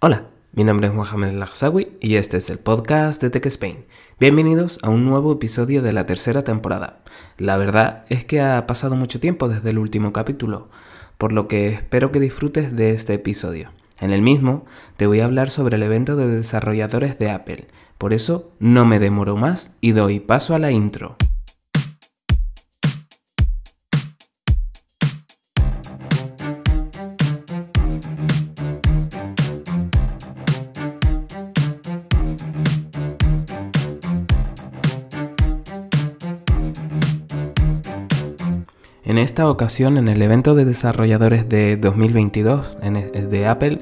Hola, mi nombre es Mohamed Lagsawi y este es el podcast de Tech Spain. Bienvenidos a un nuevo episodio de la tercera temporada. La verdad es que ha pasado mucho tiempo desde el último capítulo, por lo que espero que disfrutes de este episodio. En el mismo te voy a hablar sobre el evento de desarrolladores de Apple. Por eso no me demoro más y doy paso a la intro. En esta ocasión, en el evento de desarrolladores de 2022 de Apple,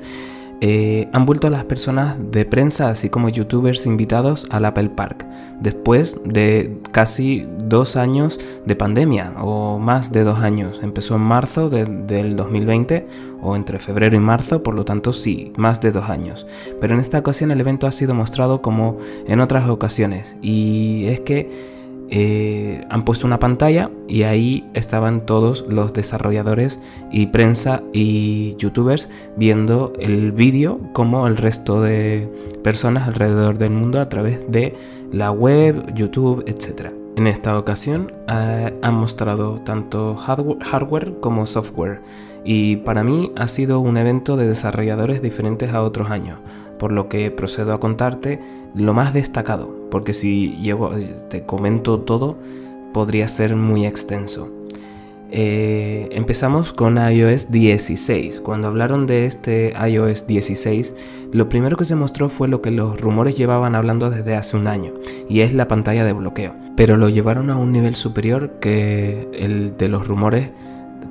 eh, han vuelto las personas de prensa, así como youtubers invitados al Apple Park, después de casi dos años de pandemia, o más de dos años. Empezó en marzo del 2020, o entre febrero y marzo, por lo tanto sí, más de dos años. Pero en esta ocasión el evento ha sido mostrado como en otras ocasiones, y es que eh, han puesto una pantalla y ahí estaban todos los desarrolladores y prensa y youtubers viendo el vídeo como el resto de personas alrededor del mundo a través de la web, YouTube, etc. En esta ocasión eh, han mostrado tanto hardware como software y para mí ha sido un evento de desarrolladores diferentes a otros años, por lo que procedo a contarte lo más destacado, porque si te comento todo, podría ser muy extenso. Eh, empezamos con iOS 16. Cuando hablaron de este iOS 16, lo primero que se mostró fue lo que los rumores llevaban hablando desde hace un año, y es la pantalla de bloqueo. Pero lo llevaron a un nivel superior que el de los rumores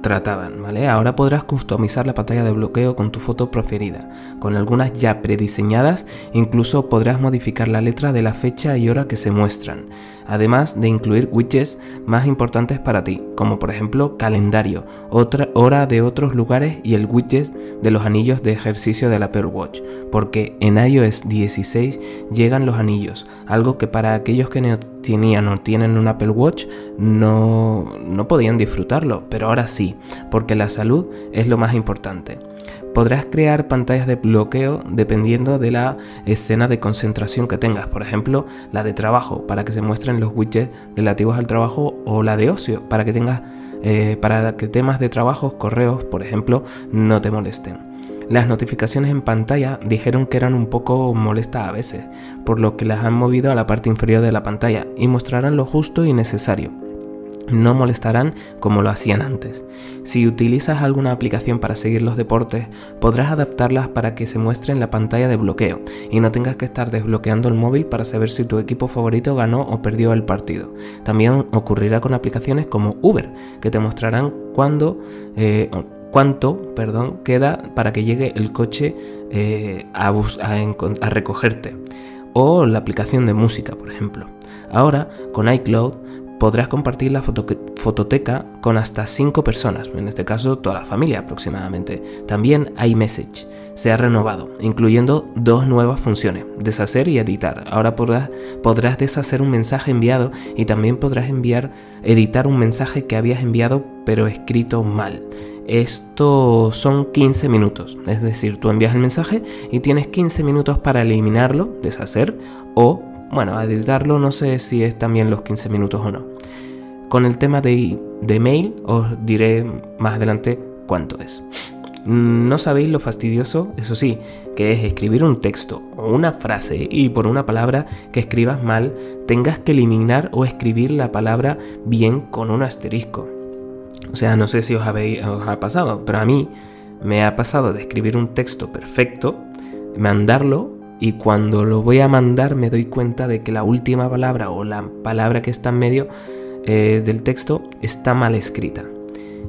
trataban, ¿vale? Ahora podrás customizar la pantalla de bloqueo con tu foto preferida, con algunas ya prediseñadas, incluso podrás modificar la letra de la fecha y hora que se muestran, además de incluir widgets más importantes para ti, como por ejemplo calendario, otra hora de otros lugares y el widget de los anillos de ejercicio del Apple Watch, porque en iOS 16 llegan los anillos, algo que para aquellos que no tenían o tienen un Apple Watch no, no podían disfrutarlo, pero ahora sí, porque la salud es lo más importante. Podrás crear pantallas de bloqueo dependiendo de la escena de concentración que tengas, por ejemplo, la de trabajo, para que se muestren los widgets relativos al trabajo, o la de ocio, para que tengas eh, para que temas de trabajo, correos, por ejemplo, no te molesten. Las notificaciones en pantalla dijeron que eran un poco molestas a veces, por lo que las han movido a la parte inferior de la pantalla y mostrarán lo justo y necesario. No molestarán como lo hacían antes. Si utilizas alguna aplicación para seguir los deportes, podrás adaptarlas para que se muestre en la pantalla de bloqueo y no tengas que estar desbloqueando el móvil para saber si tu equipo favorito ganó o perdió el partido. También ocurrirá con aplicaciones como Uber, que te mostrarán cuándo, eh, cuánto perdón, queda para que llegue el coche eh, a, a recogerte. O la aplicación de música, por ejemplo. Ahora, con iCloud, podrás compartir la fototeca con hasta 5 personas, en este caso toda la familia aproximadamente. También iMessage se ha renovado, incluyendo dos nuevas funciones, deshacer y editar. Ahora podrás, podrás deshacer un mensaje enviado y también podrás enviar, editar un mensaje que habías enviado pero escrito mal. Esto son 15 minutos, es decir, tú envías el mensaje y tienes 15 minutos para eliminarlo, deshacer o, bueno, editarlo, no sé si es también los 15 minutos o no. Con el tema de, de mail os diré más adelante cuánto es. No sabéis lo fastidioso, eso sí, que es escribir un texto o una frase y por una palabra que escribas mal tengas que eliminar o escribir la palabra bien con un asterisco. O sea, no sé si os, habéis, os ha pasado, pero a mí me ha pasado de escribir un texto perfecto, mandarlo y cuando lo voy a mandar me doy cuenta de que la última palabra o la palabra que está en medio eh, del texto está mal escrita.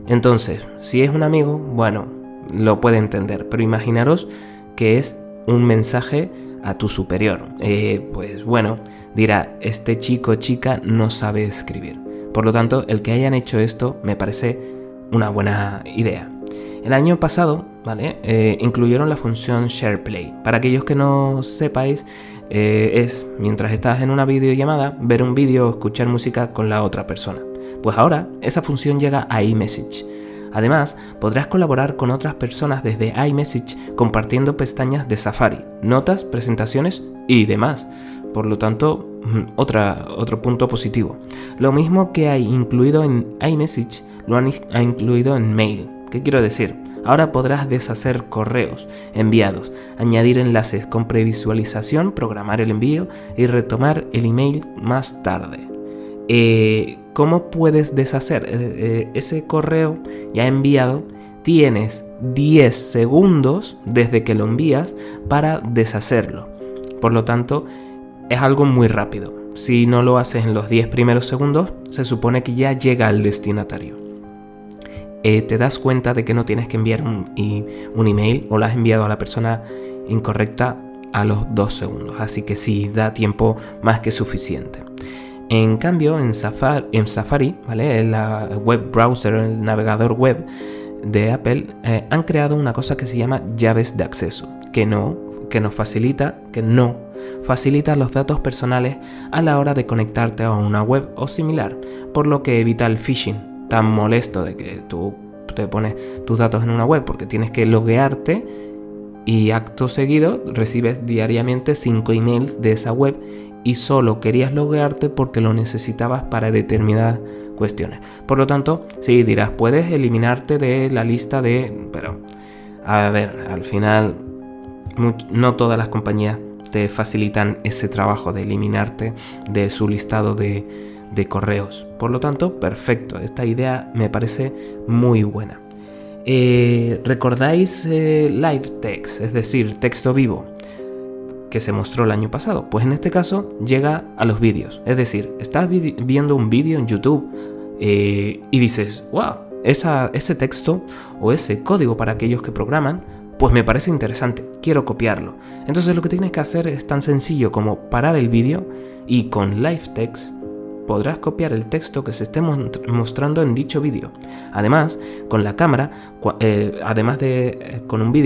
Entonces, si es un amigo, bueno, lo puede entender, pero imaginaros que es un mensaje a tu superior. Eh, pues bueno, dirá, este chico chica no sabe escribir. Por lo tanto, el que hayan hecho esto me parece una buena idea. El año pasado, ¿vale? Eh, incluyeron la función SharePlay. Para aquellos que no sepáis, eh, es mientras estás en una videollamada, ver un vídeo o escuchar música con la otra persona. Pues ahora esa función llega a iMessage. Además, podrás colaborar con otras personas desde iMessage compartiendo pestañas de Safari, notas, presentaciones y demás. Por lo tanto, otra, otro punto positivo. Lo mismo que hay incluido en iMessage, lo han ha incluido en Mail. ¿Qué quiero decir? Ahora podrás deshacer correos enviados, añadir enlaces con previsualización, programar el envío y retomar el email más tarde. Eh, ¿Cómo puedes deshacer eh, eh, ese correo ya enviado? Tienes 10 segundos desde que lo envías para deshacerlo. Por lo tanto, es algo muy rápido. Si no lo haces en los 10 primeros segundos, se supone que ya llega al destinatario. Te das cuenta de que no tienes que enviar un, email o lo has enviado a la persona incorrecta a los 2 segundos. Así que sí, da tiempo más que suficiente. En cambio, en Safari, en web browser, el navegador web de Apple, eh, han creado una cosa que se llama llaves de acceso, que no, que facilita, que no facilita los datos personales a la hora de conectarte a una web o similar, por lo que evita el phishing tan molesto de que tú te pones tus datos en una web porque tienes que loguearte y acto seguido recibes diariamente 5 emails de esa web y solo querías loguearte porque lo necesitabas para determinadas cuestiones. Por lo tanto, sí dirás, puedes eliminarte de la lista de... Pero, a ver, al final, no todas las compañías te facilitan ese trabajo de eliminarte de su listado de, correos. Por lo tanto, perfecto, esta idea me parece muy buena. Eh, ¿Recordáis eh, live text, es decir, texto vivo? que se mostró el año pasado. Pues en este caso llega a los vídeos. Es decir, estás viendo un vídeo en YouTube eh, y dices, wow, ese texto o ese código para aquellos que programan, pues me parece interesante, quiero copiarlo. Entonces lo que tienes que hacer es tan sencillo como parar el vídeo y con Live Text podrás copiar el texto que se esté mostrando en dicho vídeo. Además, con la cámara, eh, además de eh, con un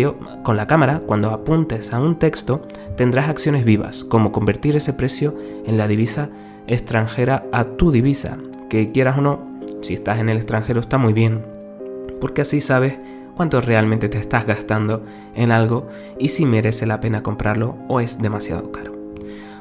con la cámara, cuando apuntes a un texto, tendrás acciones vivas, como convertir ese precio en la divisa extranjera a tu divisa, que quieras o no, si estás en el extranjero está muy bien, porque así sabes cuánto realmente te estás gastando en algo y si merece la pena comprarlo o es demasiado caro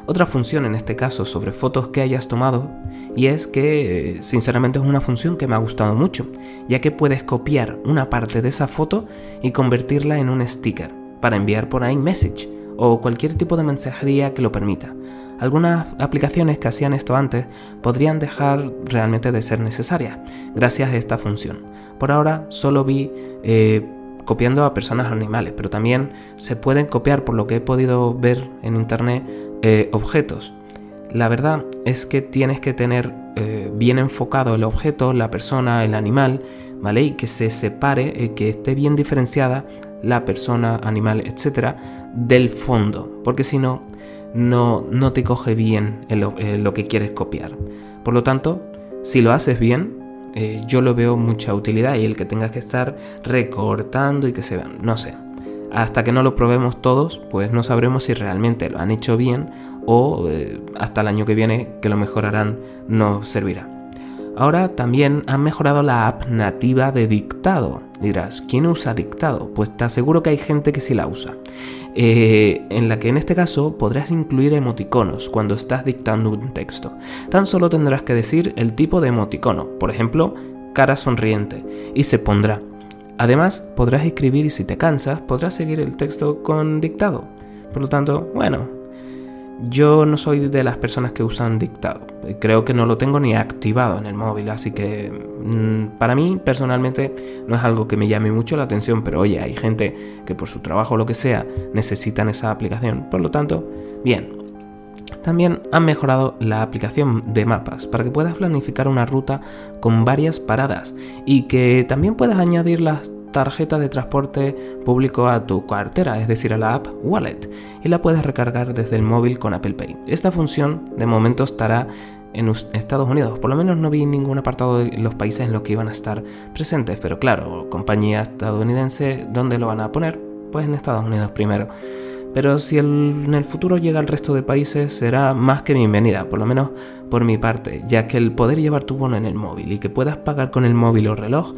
otra función en este caso sobre fotos que hayas tomado y es que eh, sinceramente es una función que me ha gustado mucho, ya que puedes copiar una parte de esa foto y convertirla en un sticker para enviar por iMessage o cualquier tipo de mensajería que lo permita. Algunas aplicaciones que hacían esto antes podrían dejar realmente de ser necesarias gracias a esta función. Por ahora solo vi eh, copiando a personas o animales, pero también se pueden copiar, por lo que he podido ver en internet, eh, objetos. La verdad es que tienes que tener eh, bien enfocado el objeto, la persona, el animal, ¿vale? Y que se separe, eh, que esté bien diferenciada la persona, animal, etcétera, del fondo, porque si no, no, te coge bien lo que quieres copiar. Por lo tanto, si lo haces bien, eh, yo lo veo mucha utilidad y el que tengas que estar recortando y que se vean, no sé. Hasta que no lo probemos todos, pues no sabremos si realmente lo han hecho bien o eh, hasta el año que viene que lo mejorarán nos servirá. Ahora también han mejorado la app nativa de dictado. Dirás, ¿quién usa dictado? Pues te aseguro que hay gente que sí la usa. Eh, en la que en este caso podrás incluir emoticonos cuando estás dictando un texto. Tan solo tendrás que decir el tipo de emoticono, por ejemplo, cara sonriente, y se pondrá. Además, podrás escribir y si te cansas, podrás seguir el texto con dictado. Por lo tanto, bueno, yo no soy de las personas que usan dictado. Creo que no lo tengo ni activado en el móvil, así que mm, para mí personalmente no es algo que me llame mucho la atención, pero oye, hay gente que por su trabajo o lo que sea necesitan esa aplicación. Por lo tanto, bien. También han mejorado la aplicación de mapas para que puedas planificar una ruta con varias paradas y que también puedas añadir las tarjeta de transporte público a tu cartera, es decir, a la app Wallet, y la puedes recargar desde el móvil con Apple Pay. Esta función de momento estará en Estados Unidos, por lo menos no vi ningún apartado de los países en los que iban a estar presentes, pero claro, compañía estadounidense, ¿dónde lo van a poner? Pues en Estados Unidos primero. Pero si en el futuro llega al resto de países será más que bienvenida, por lo menos por mi parte, ya que el poder llevar tu bono en el móvil y que puedas pagar con el móvil o reloj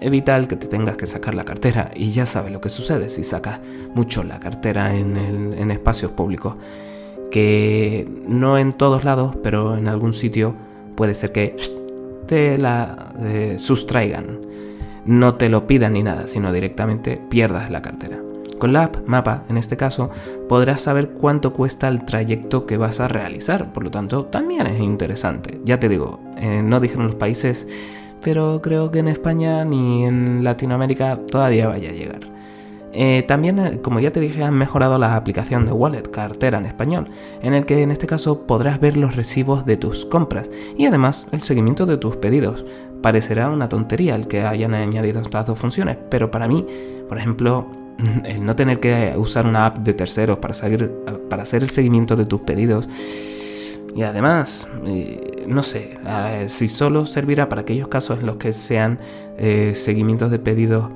evita el que te tengas que sacar la cartera y ya sabes lo que sucede si sacas mucho la cartera en, espacios públicos. Que no en todos lados, pero en algún sitio puede ser que te la eh, sustraigan. No te lo pidan ni nada, sino directamente pierdas la cartera. Con la app Mapa, en este caso, podrás saber cuánto cuesta el trayecto que vas a realizar. Por lo tanto, también es interesante. Ya te digo, eh, no dijeron los países pero creo que en España ni en Latinoamérica todavía vaya a llegar. Eh, también, eh, como ya te dije, han mejorado la aplicación de Wallet, cartera en español, en el que en este caso podrás ver los recibos de tus compras y además el seguimiento de tus pedidos. Parecerá una tontería el que hayan añadido estas dos funciones, pero para mí, por ejemplo, el no tener que usar una app de terceros para, para hacer el seguimiento de tus pedidos y además, eh, no sé, si solo servirá para aquellos casos en los que sean eh, seguimientos de pedidos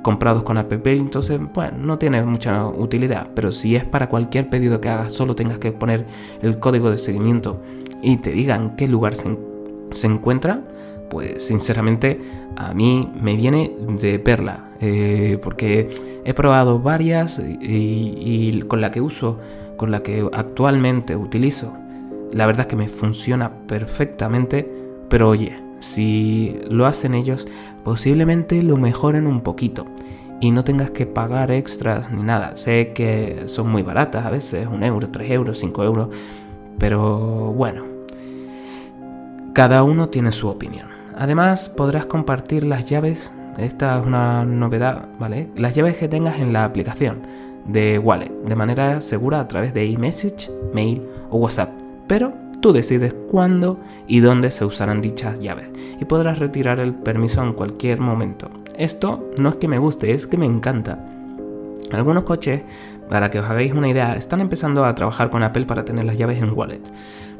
comprados con app, entonces, bueno, no tiene mucha utilidad. Pero si es para cualquier pedido que hagas, solo tengas que poner el código de seguimiento y te digan qué lugar se, encuentra, pues sinceramente a mí me viene de perla. Eh, porque he probado varias y con la que uso, con la que actualmente utilizo la verdad es que me funciona perfectamente, pero oye, si lo hacen ellos, posiblemente lo mejoren un poquito y no tengas que pagar extras ni nada. Sé que son muy baratas a veces, un euro, tres euros, cinco euros, pero bueno, cada uno tiene su opinión. Además, podrás compartir las llaves, esta es una novedad, ¿vale? Las llaves que tengas en la aplicación de Wallet de manera segura a través de iMessage, mail o WhatsApp pero tú decides cuándo y dónde se usarán dichas llaves y podrás retirar el permiso en cualquier momento. Esto no es que me guste, es que me encanta. Algunos coches, para que os hagáis una idea, están empezando a trabajar con Apple para tener las llaves en wallet.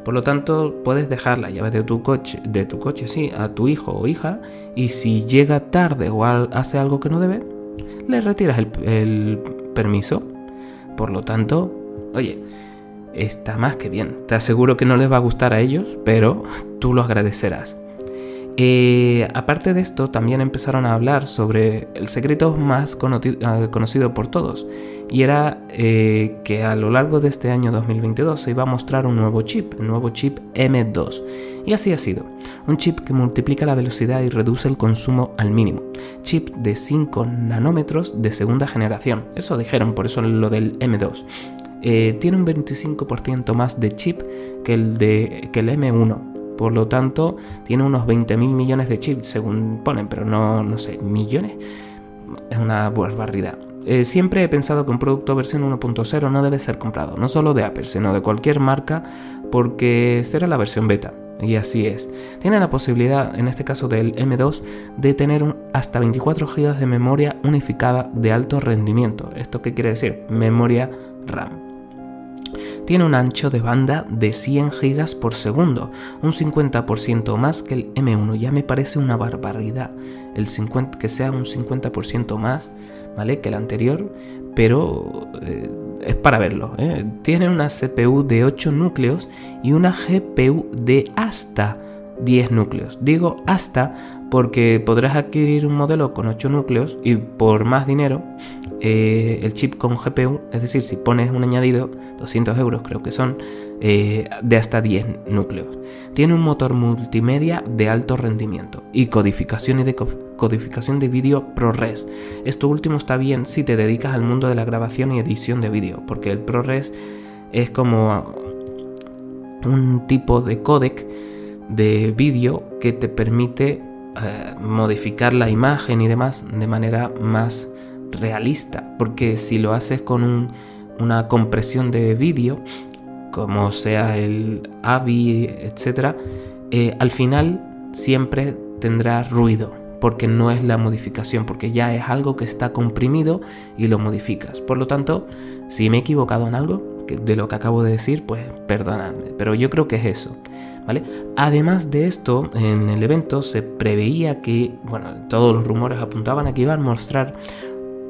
Por lo tanto, puedes dejar las llaves de tu coche, de tu coche, sí, a tu hijo o hija, y si llega tarde o hace algo que no debe, le retiras el, el permiso. Por lo tanto, oye, está más que bien. Te aseguro que no les va a gustar a ellos, pero tú lo agradecerás. Eh, aparte de esto, también empezaron a hablar sobre el secreto más ah, conocido por todos, y era eh, que a lo largo de este año 2022 se iba a mostrar un nuevo chip, un nuevo chip M2. Y así ha sido, un chip que multiplica la velocidad y reduce el consumo al mínimo. Chip de 5 nanómetros de segunda generación, eso dijeron, por eso lo del M2. Eh, tiene un 25% más de chip que el, de, que el M1. Por lo tanto, tiene unos 20.000 millones de chips, según ponen, pero no, no sé, millones. Es una barbaridad. Eh, siempre he pensado que un producto versión 1.0 no debe ser comprado, no solo de Apple, sino de cualquier marca, porque será la versión beta. Y así es. Tiene la posibilidad, en este caso del M2, de tener hasta 24 GB de memoria unificada de alto rendimiento. ¿Esto qué quiere decir? Memoria RAM tiene un ancho de banda de 100 GB por segundo, un 50% más que el M1. Ya me parece una barbaridad el 50, que sea un 50% más ¿vale? que el anterior, pero eh, es para verlo. ¿eh? Tiene una CPU de 8 núcleos y una GPU de hasta 10 núcleos. Digo hasta porque podrás adquirir un modelo con 8 núcleos y por más dinero eh, el chip con GPU, es decir, si pones un añadido, 200 euros creo que son, eh, de hasta 10 núcleos. Tiene un motor multimedia de alto rendimiento y codificación y de codificación de vídeo ProRes. Esto último está bien si te dedicas al mundo de la grabación y edición de vídeo, porque el ProRes es como un tipo de codec de vídeo que te permite eh, modificar la imagen y demás de manera más realista, porque si lo haces con una compresión de vídeo, como sea el AVI, etc., eh, al final siempre tendrá ruido, porque no es la modificación, porque ya es algo que está comprimido y lo modificas. Por lo tanto, si me he equivocado en algo de lo que acabo de decir, pues perdonadme, pero yo creo que es eso. Además de esto, en el evento se preveía que, bueno, todos los rumores apuntaban a que iban a mostrar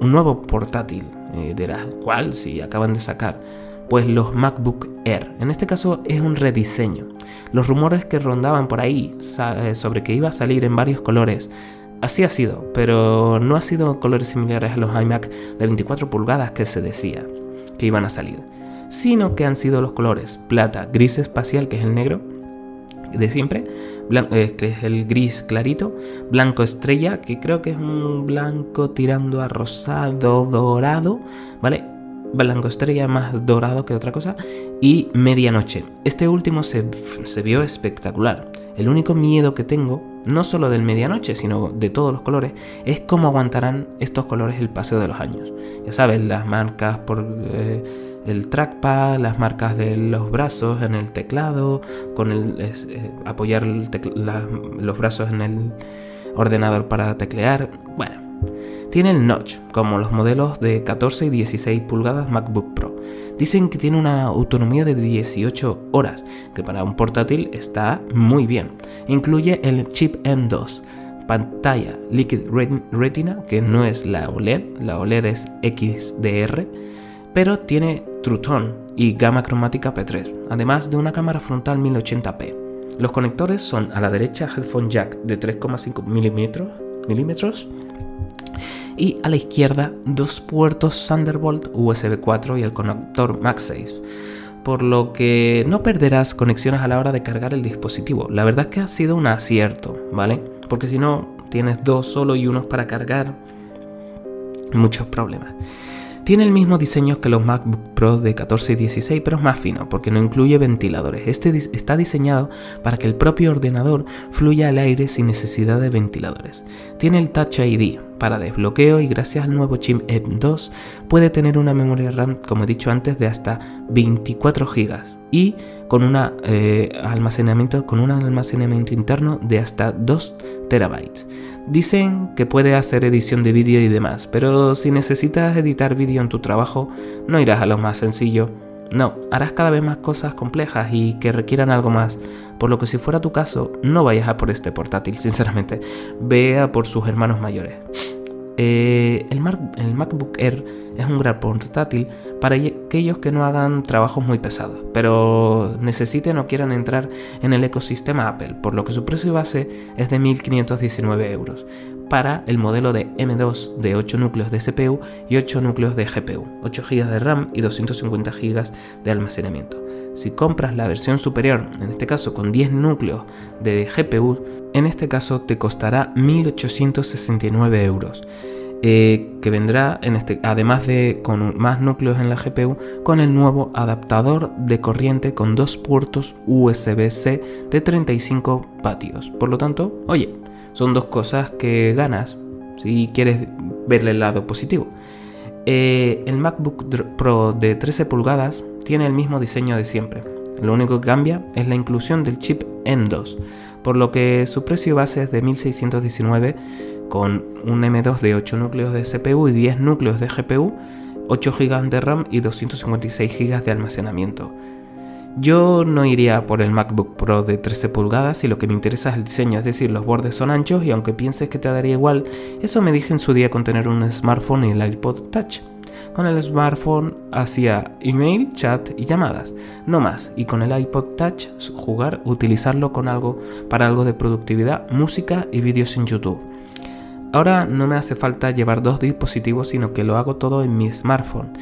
un nuevo portátil, eh, de la cual si acaban de sacar, pues los MacBook Air. En este caso es un rediseño. Los rumores que rondaban por ahí eh, sobre que iba a salir en varios colores Así ha sido, pero no ha sido colores similares a los iMac de 24 pulgadas que se decía que iban a salir, sino que han sido los colores plata, gris espacial, que es el negro de siempre, eh, que es el gris clarito, blanco estrella, que creo que es un blanco tirando a rosado, dorado, ¿vale? Blanco estrella más dorado que otra cosa, y medianoche. Este último se, se vio espectacular. El único miedo que tengo, no solo del medianoche, sino de todos los colores, es cómo aguantarán estos colores el paseo de los años. Ya sabes, las marcas por... Eh, el trackpad, las marcas de los brazos en el teclado, con el eh, apoyar los brazos en el ordenador para teclear. Bueno, tiene el notch, como los modelos de 14 y 16 pulgadas MacBook Pro. Dicen que tiene una autonomía de 18 horas, que para un portátil está muy bien. Incluye el chip M2, pantalla Liquid Retina, que no es la OLED, la OLED es XDR, pero tiene True Tone y gama cromática P3, además de una cámara frontal 1080p. Los conectores son a la derecha headphone jack de 3,5 milímetros y a la izquierda dos puertos Thunderbolt USB 4 y el conector MagSafe, por lo que no perderás conexiones a la hora de cargar el dispositivo. La verdad es que ha sido un acierto, ¿vale? Porque si no, tienes dos solo y unos para cargar, muchos problemas. Tiene el mismo diseño que los MacBook Pro de 14 y 16, pero es más fino porque no incluye ventiladores. Este está diseñado para que el propio ordenador fluya al aire sin necesidad de ventiladores. Tiene el Touch ID para desbloqueo y gracias al nuevo chip M2 puede tener una memoria RAM, como he dicho antes, de hasta 24 GB y con, una, eh, almacenamiento, con un almacenamiento interno de hasta 2 terabytes. Dicen que puede hacer edición de vídeo y demás, pero si necesitas editar vídeo en tu trabajo, no irás a lo más sencillo. No, harás cada vez más cosas complejas y que requieran algo más, por lo que si fuera tu caso, no vayas a por este portátil, sinceramente, vea por sus hermanos mayores. Eh, el, MacBook Air es un gran portátil para aquellos que no hagan trabajos muy pesados, pero necesiten o quieran entrar en el ecosistema Apple, por lo que su precio base es de 1.519 euros para el modelo de M2 de 8 núcleos de CPU y 8 núcleos de GPU, 8 GB de RAM y 250 GB de almacenamiento. Si compras la versión superior, en este caso con 10 núcleos de GPU, en este caso te costará 1.869 euros. Eh, que vendrá en este, además de con más núcleos en la GPU, con el nuevo adaptador de corriente con dos puertos USB-C de 35 vatios. Por lo tanto, oye, son dos cosas que ganas si quieres verle el lado positivo. Eh, el MacBook Pro de 13 pulgadas tiene el mismo diseño de siempre. Lo único que cambia es la inclusión del chip M2, por lo que su precio base es de 1619 con un M2 de 8 núcleos de CPU y 10 núcleos de GPU, 8 GB de RAM y 256 GB de almacenamiento. Yo no iría por el MacBook Pro de 13 pulgadas si lo que me interesa es el diseño, es decir, los bordes son anchos y aunque pienses que te daría igual, eso me dije en su día con tener un smartphone y el iPod Touch. Con el smartphone hacía email, chat y llamadas, no más. Y con el iPod Touch jugar, utilizarlo con algo para algo de productividad, música y vídeos en YouTube. Ahora no me hace falta llevar dos dispositivos, sino que lo hago todo en mi smartphone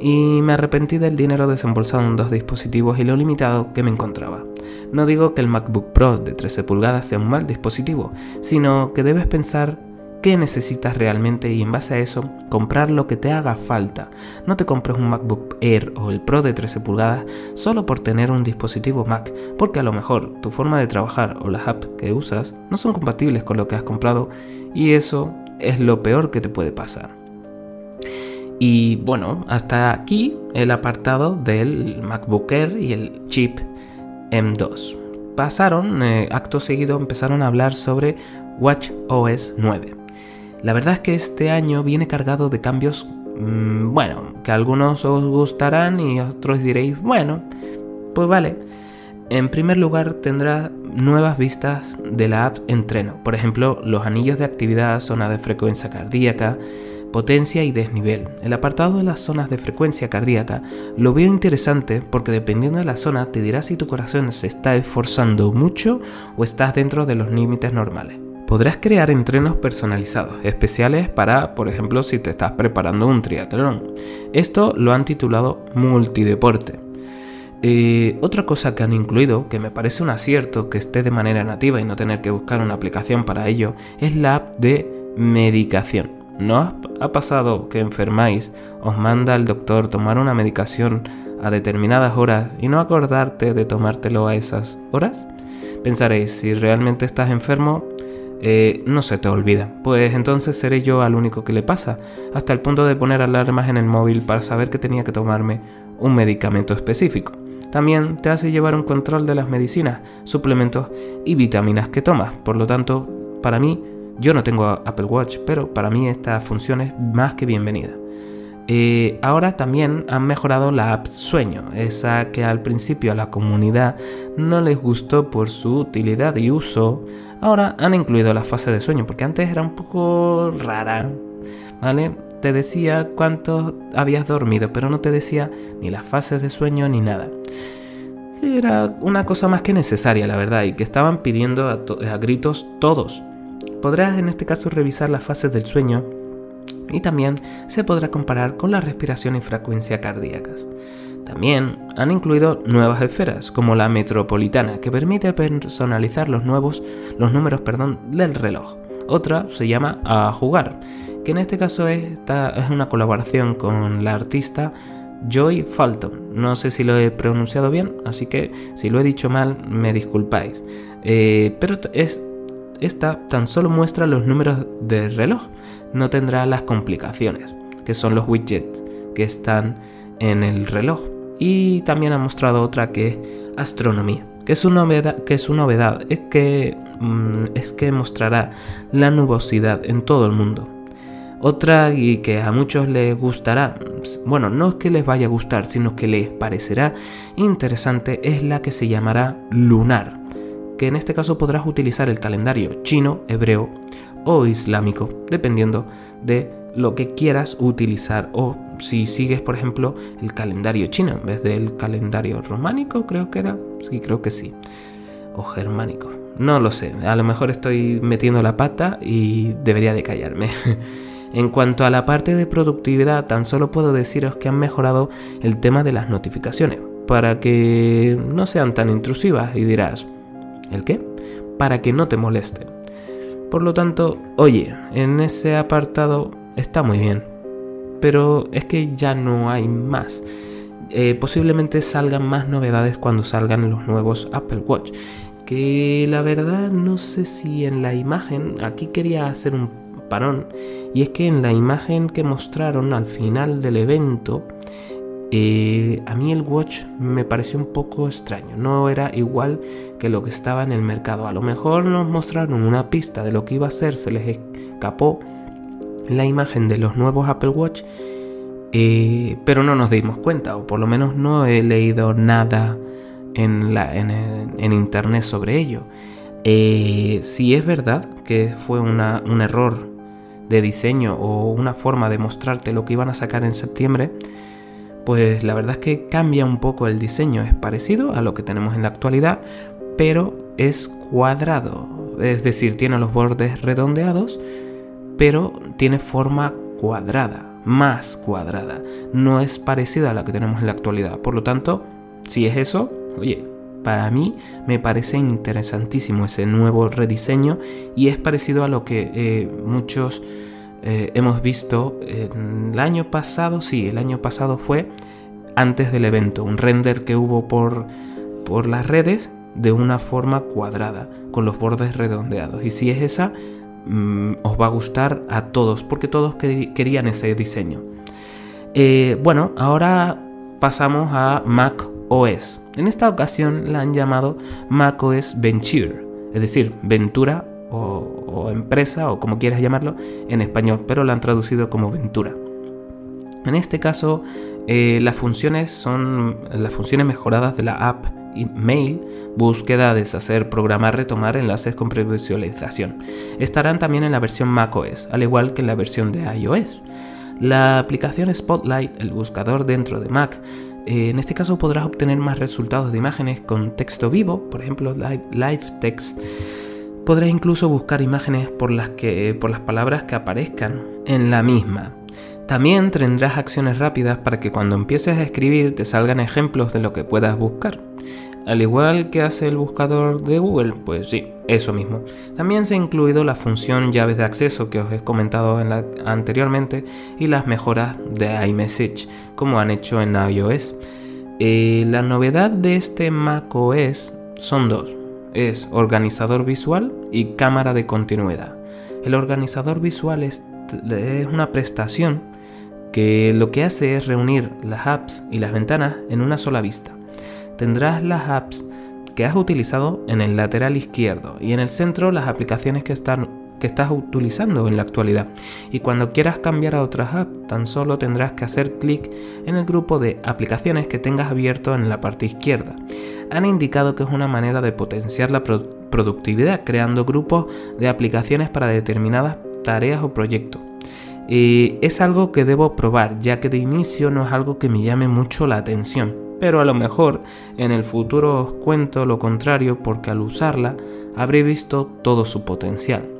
y me arrepentí del dinero desembolsado en dos dispositivos y lo limitado que me encontraba. No digo que el MacBook Pro de 13 pulgadas sea un mal dispositivo, sino que debes pensar qué necesitas realmente y en base a eso comprar lo que te haga falta. No te compres un MacBook Air o el Pro de 13 pulgadas solo por tener un dispositivo Mac, porque a lo mejor tu forma de trabajar o las apps que usas no son compatibles con lo que has comprado y eso es lo peor que te puede pasar. Y bueno, hasta aquí el apartado del MacBook Air y el chip M2. Pasaron, eh, acto seguido empezaron a hablar sobre Watch OS 9. La verdad es que este año viene cargado de cambios, mm, bueno, que algunos os gustarán y otros diréis, bueno, pues vale. En primer lugar tendrá nuevas vistas de la app Entreno, por ejemplo, los anillos de actividad, zona de frecuencia cardíaca, potencia y desnivel. El apartado de las zonas de frecuencia cardíaca lo veo interesante porque dependiendo de la zona te dirá si tu corazón se está esforzando mucho o estás dentro de los límites normales. Podrás crear entrenos personalizados, especiales para, por ejemplo, si te estás preparando un triatlón. Esto lo han titulado multideporte. Eh, otra cosa que han incluido, que me parece un acierto que esté de manera nativa y no tener que buscar una aplicación para ello, es la app de medicación. ¿No ha pasado que enfermáis, os manda el doctor tomar una medicación a determinadas horas y no acordarte de tomártelo a esas horas? Pensaréis, si realmente estás enfermo, eh, no se te olvida. Pues entonces seré yo al único que le pasa, hasta el punto de poner alarmas en el móvil para saber que tenía que tomarme un medicamento específico. También te hace llevar un control de las medicinas, suplementos y vitaminas que tomas. Por lo tanto, para mí, yo no tengo Apple Watch, pero para mí esta función es más que bienvenida. Eh, ahora también han mejorado la app Sueño, esa que al principio a la comunidad no les gustó por su utilidad y uso. Ahora han incluido la fase de sueño, porque antes era un poco rara, ¿vale? Te decía cuánto habías dormido, pero no te decía ni las fases de sueño ni nada. Era una cosa más que necesaria, la verdad, y que estaban pidiendo a, gritos todos. Podrás en este caso revisar las fases del sueño y también se podrá comparar con la respiración y frecuencia cardíacas. También han incluido nuevas esferas, como la metropolitana, que permite personalizar los nuevos los números perdón, del reloj. Otra se llama A Jugar, que en este caso es, es una colaboración con la artista Joy Falton. No sé si lo he pronunciado bien, así que si lo he dicho mal, me disculpáis. Eh, pero es, esta tan solo muestra los números del reloj, no tendrá las complicaciones, que son los widgets que están en el reloj. Y también ha mostrado otra que es astronomía, que es una novedad, que es, novedad, es que, mm, es que mostrará la nubosidad en todo el mundo otra y que a muchos les gustará, bueno, no es que les vaya a gustar, sino que les parecerá interesante, es la que se llamará lunar, que en este caso podrás utilizar el calendario chino, hebreo o islámico, dependiendo de lo que quieras utilizar. O si sigues por ejemplo el calendario chino en vez del calendario románico creo que era. Sí creo que sí. O germánico. No lo sé. A lo mejor estoy metiendo la pata y debería de callarme. En cuanto a la parte de productividad, tan solo puedo deciros que han mejorado el tema de las notificaciones, para que no sean tan intrusivas y dirás, ¿el qué? Para que no te molesten. Por lo tanto, oye, en ese apartado está muy bien, pero es que ya no hay más. Eh, posiblemente salgan más novedades cuando salgan los nuevos Apple Watch. Que la verdad no sé si en la imagen, aquí quería hacer un parón, y es que en la imagen que mostraron al final del evento, eh, a mí el watch me pareció un poco extraño, no era igual que lo que estaba en el mercado. A lo mejor nos mostraron una pista de lo que iba a ser, se les escapó la imagen de los nuevos Apple Watch, eh, pero no nos dimos cuenta, o por lo menos no he leído nada en, internet sobre ello. Eh, si es verdad que fue un error de diseño o una forma de mostrarte lo que iban a sacar en septiembre, pues la verdad es que cambia un poco el diseño. Es parecido a lo que tenemos en la actualidad, pero es cuadrado. Es decir, tiene los bordes redondeados, pero tiene forma cuadrada, más cuadrada. No es parecida a la que tenemos en la actualidad. Por lo tanto, si es eso, oye, para mí me parece interesantísimo ese nuevo rediseño y es parecido a lo que eh, muchos eh, hemos visto el año pasado, sí, el año pasado fue antes del evento, un render que hubo por, por las redes de una forma cuadrada, con los bordes redondeados. Y si es esa, mm, os va a gustar a todos, porque todos querían ese diseño. Eh, bueno, ahora pasamos a Mac OS. En esta ocasión la han llamado macOS Venture, es decir, Ventura o, empresa o como quieras llamarlo en español, pero la han traducido como Ventura. En este caso, eh, las funciones son las funciones mejoradas de la app Mail, búsqueda, deshacer, programar, retomar enlaces con previsualización. Estarán también en la versión macOS, al igual que en la versión de iOS. La aplicación Spotlight, el buscador dentro de Mac, eh, en este caso podrás obtener más resultados de imágenes con texto vivo, por ejemplo live, text, podrás incluso buscar imágenes por las, que, por las palabras que aparezcan en la misma. También tendrás acciones rápidas para que cuando empieces a escribir te salgan ejemplos de lo que puedas buscar. Al igual que hace el buscador de Google, pues sí, eso mismo. También se ha incluido la función llaves de acceso que os he comentado anteriormente y las mejoras de iMessage, como han hecho en iOS. Eh, la novedad de este macOS son dos. Es organizador visual y cámara de continuidad. El organizador visual es una prestación que lo que hace es reunir las apps y las ventanas en una sola vista. Tendrás las apps que has utilizado en el lateral izquierdo y en el centro las aplicaciones que, están, que estás utilizando en la actualidad. Y cuando quieras cambiar a otras apps, tan solo tendrás que hacer clic en el grupo de aplicaciones que tengas abierto en la parte izquierda. Han indicado que es una manera de potenciar la productividad creando grupos de aplicaciones para determinadas tareas o proyectos es algo que debo probar, ya que de inicio no es algo que me llame mucho la atención. Pero a lo mejor en el futuro os cuento lo contrario porque al usarla habré visto todo su potencial.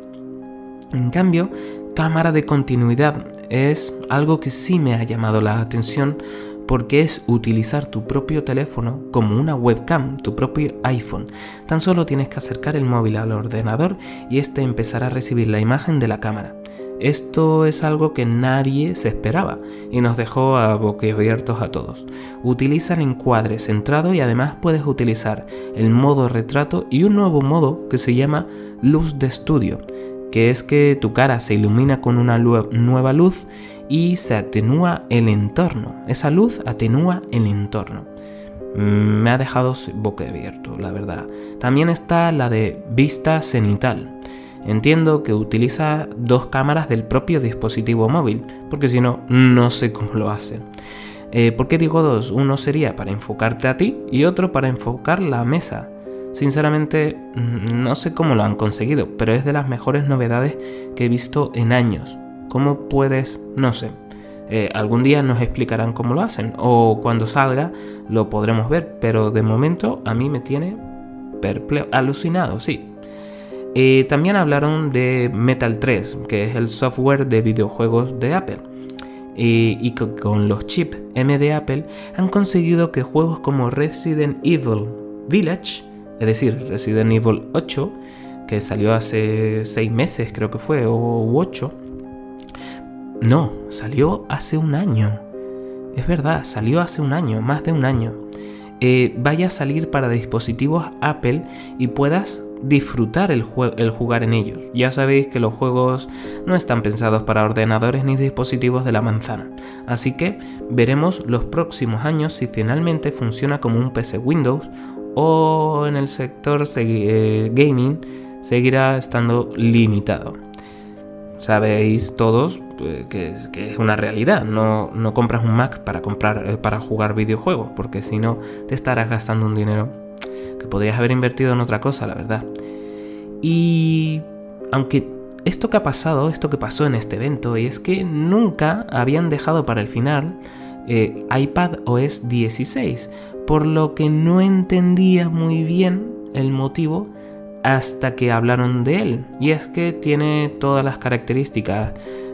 En cambio, cámara de continuidad es algo que sí me ha llamado la atención porque es utilizar tu propio teléfono como una webcam, tu propio iPhone. Tan solo tienes que acercar el móvil al ordenador y este empezará a recibir la imagen de la cámara. Esto es algo que nadie se esperaba y nos dejó a boquiabiertos a todos. Utiliza el encuadre centrado y además puedes utilizar el modo retrato y un nuevo modo que se llama luz de estudio, que es que tu cara se ilumina con una nueva luz y se atenúa el entorno. Esa luz atenúa el entorno. Mm, me ha dejado boquiabierto, la verdad. También está la de vista cenital Entiendo que utiliza dos cámaras del propio dispositivo móvil, porque si no, no sé cómo lo hace. Eh, ¿Por qué digo dos? Uno sería para enfocarte a ti y otro para enfocar la mesa. Sinceramente, mm, no sé cómo lo han conseguido, pero es de las mejores novedades que he visto en años. ¿Cómo puedes? No sé. Eh, algún día nos explicarán cómo lo hacen o cuando salga lo podremos ver, pero de momento a mí me tiene alucinado, sí, eh, también hablaron de Metal 3, que es el software de videojuegos de Apple. y con los chips M de Apple han conseguido que juegos como Resident Evil Village, es decir, Resident Evil 8, que salió hace 6 meses creo que fue, o 8, no, salió hace un año. Es verdad, salió hace un año, más de un año. Eh, vaya a salir para dispositivos Apple y puedas disfrutar el, el, jugar en ellos. Ya sabéis que los juegos no están pensados para ordenadores ni dispositivos de la manzana, así que veremos los próximos años si finalmente funciona como un PC Windows o en el sector eh, gaming seguirá estando limitado. Sabéis todos pues, que, es, una realidad, no, no compras un Mac para, comprar, eh, para jugar videojuegos, porque si no te estarás gastando un dinero que podrías haber invertido en otra cosa, la verdad. Y aunque esto que ha pasado, esto que pasó en este evento, y es que nunca habían dejado para el final eh, iPad OS 16, por lo que no entendía muy bien el motivo hasta que hablaron de él. Y es que tiene todas las características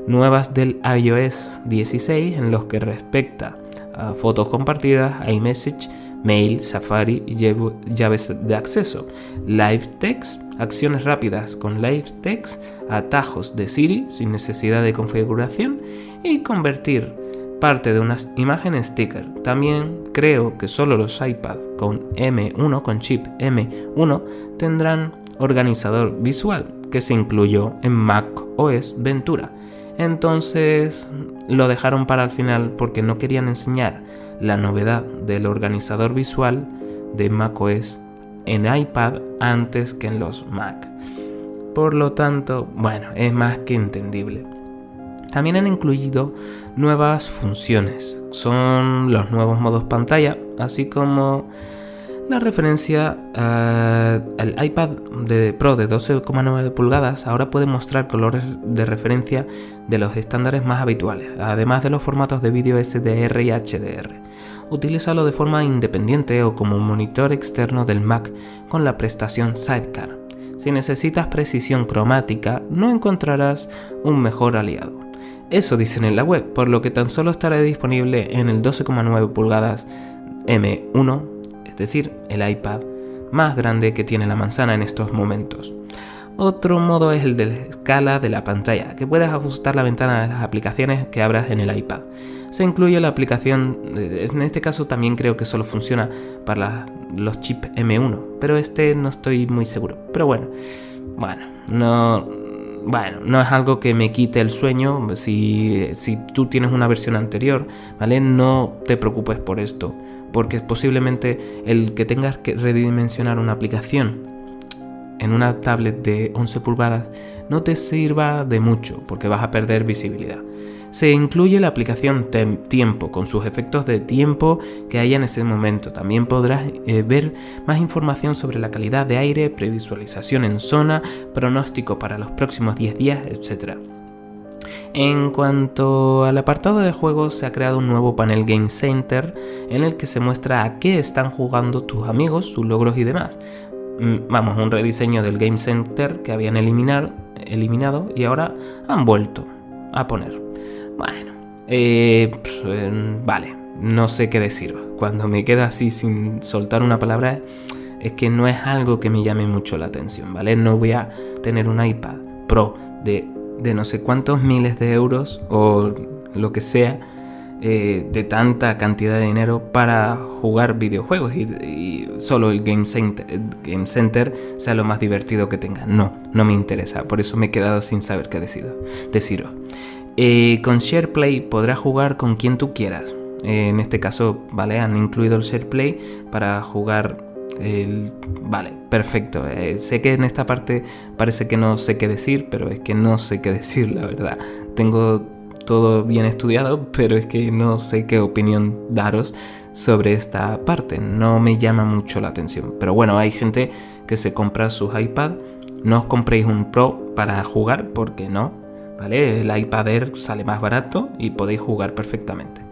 nuevas del iOS 16 en los que respecta a fotos compartidas, iMessage, mail, Safari y llaves de acceso, live text, acciones rápidas con live text, atajos de Siri sin necesidad de configuración y convertir parte de una imagen en sticker. También creo que solo los iPad con M1, con chip M1, tendrán organizador visual que se incluyó en Mac OS Ventura. Entonces lo dejaron para el final porque no querían enseñar la novedad del organizador visual de macOS en iPad antes que en los Mac. Por lo tanto, bueno, es más que entendible. También han incluido nuevas funciones. Son los nuevos modos pantalla, así como la referencia al iPad de Pro de 12,9 pulgadas ahora puede mostrar colores de referencia de los estándares más habituales, además de los formatos de vídeo SDR y HDR. Utilízalo de forma independiente o como monitor externo del Mac con la prestación Sidecar. Si necesitas precisión cromática, no encontrarás un mejor aliado. Eso dicen en la web, por lo que tan solo estará disponible en el 12,9 pulgadas M1, es decir, el iPad más grande que tiene la manzana en estos momentos. Otro modo es el de la escala de la pantalla, que puedes ajustar la ventana de las aplicaciones que abras en el iPad. Se incluye la aplicación, eh, en este caso también creo que solo funciona para los chips M1, pero este no estoy muy seguro. Pero bueno, bueno, no, bueno, no es algo que me quite el sueño. Si, si tú tienes una versión anterior, ¿vale? No te preocupes por esto, porque posiblemente el que tengas que redimensionar una aplicación en una tablet de 11 pulgadas no te sirva de mucho porque vas a perder visibilidad. Se incluye la aplicación Tiempo con sus efectos de tiempo que hay en ese momento. También podrás eh, ver más información sobre la calidad de aire, previsualización en zona, pronóstico para los próximos 10 días, etc. En cuanto al apartado de juegos, se ha creado un nuevo panel Game Center en el que se muestra a qué están jugando tus amigos, sus logros y demás. Mm, vamos, un rediseño del Game Center que habían eliminado y ahora han vuelto a poner. Bueno, eh, pues, eh, vale, no sé qué decir. Cuando me quedo así sin soltar una palabra, es que no es algo que me llame mucho la atención, ¿vale? No voy a tener un iPad Pro de, de no sé cuántos miles de euros o lo que sea eh, de tanta cantidad de dinero para jugar videojuegos y, solo el Game Center, Game Center, sea lo más divertido que tenga. No, no me interesa, por eso me he quedado sin saber qué decido, deciros. Eh, con SharePlay podrás jugar con quien tú quieras. Eh, en este caso, vale, han incluido el SharePlay para jugar el... Vale, perfecto. sé que en esta parte parece que no sé qué decir, pero es que no sé qué decir, la verdad. Tengo todo bien estudiado, pero es que no sé qué opinión daros sobre esta parte. No me llama mucho la atención. Pero bueno, hay gente que se compra sus iPad. No os compréis un Pro para jugar, porque no. ¿Vale? El iPad Air sale más barato y podéis jugar perfectamente.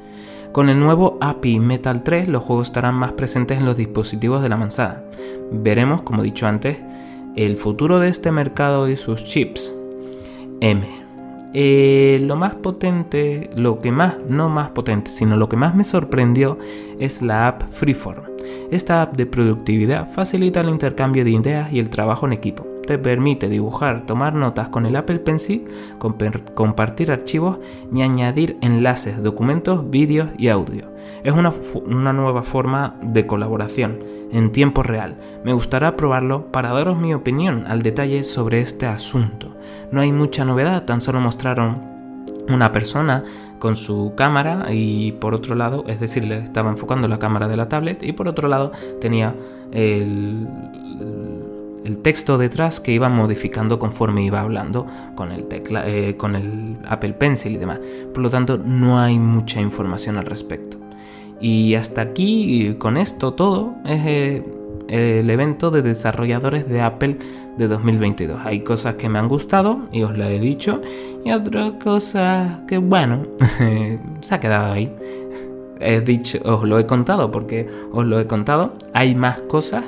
Con el nuevo API Metal 3, los juegos estarán más presentes en los dispositivos de la manzana. Veremos, como dicho antes, el futuro de este mercado y sus chips. M. Eh, lo más potente, lo que más, no más potente, sino lo que más me sorprendió es la app Freeform. Esta app de productividad facilita el intercambio de ideas y el trabajo en equipo te permite dibujar, tomar notas con el Apple Pencil, compartir archivos y añadir enlaces, documentos, vídeos y audio. Es una, una, nueva forma de colaboración en tiempo real. Me gustará probarlo para daros mi opinión al detalle sobre este asunto. No hay mucha novedad, tan solo mostraron una persona con su cámara y por otro lado, es decir, le estaba enfocando la cámara de la tablet y por otro lado tenía el el texto detrás que iba modificando conforme iba hablando con el, tecla, eh, con el Apple Pencil y demás. Por lo tanto, no hay mucha información al respecto. Y hasta aquí, con esto todo, es eh, el evento de desarrolladores de Apple de 2022. Hay cosas que me han gustado y os lo he dicho, y otras cosas que, bueno, se ha quedado ahí. He dicho, os lo he contado porque os lo he contado. Hay más cosas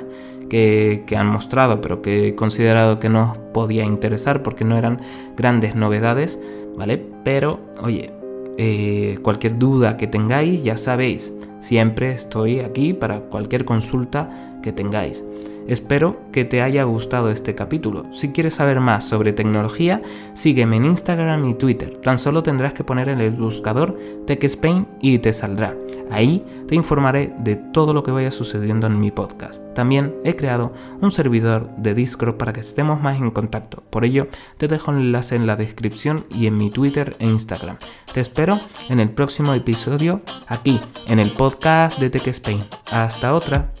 que, han mostrado, pero que he considerado que no podía interesar porque no eran grandes novedades, ¿vale? Pero, oye, eh, cualquier duda que tengáis, ya sabéis, siempre estoy aquí para cualquier consulta que tengáis. Espero que te haya gustado este capítulo. Si quieres saber más sobre tecnología, sígueme en Instagram y Twitter. Tan solo tendrás que poner en el buscador TechSpain y te saldrá. Ahí te informaré de todo lo que vaya sucediendo en mi podcast. También he creado un servidor de Discord para que estemos más en contacto. Por ello, te dejo el enlace en la descripción y en mi Twitter e Instagram. Te espero en el próximo episodio aquí, en el podcast de TechSpain. Hasta otra.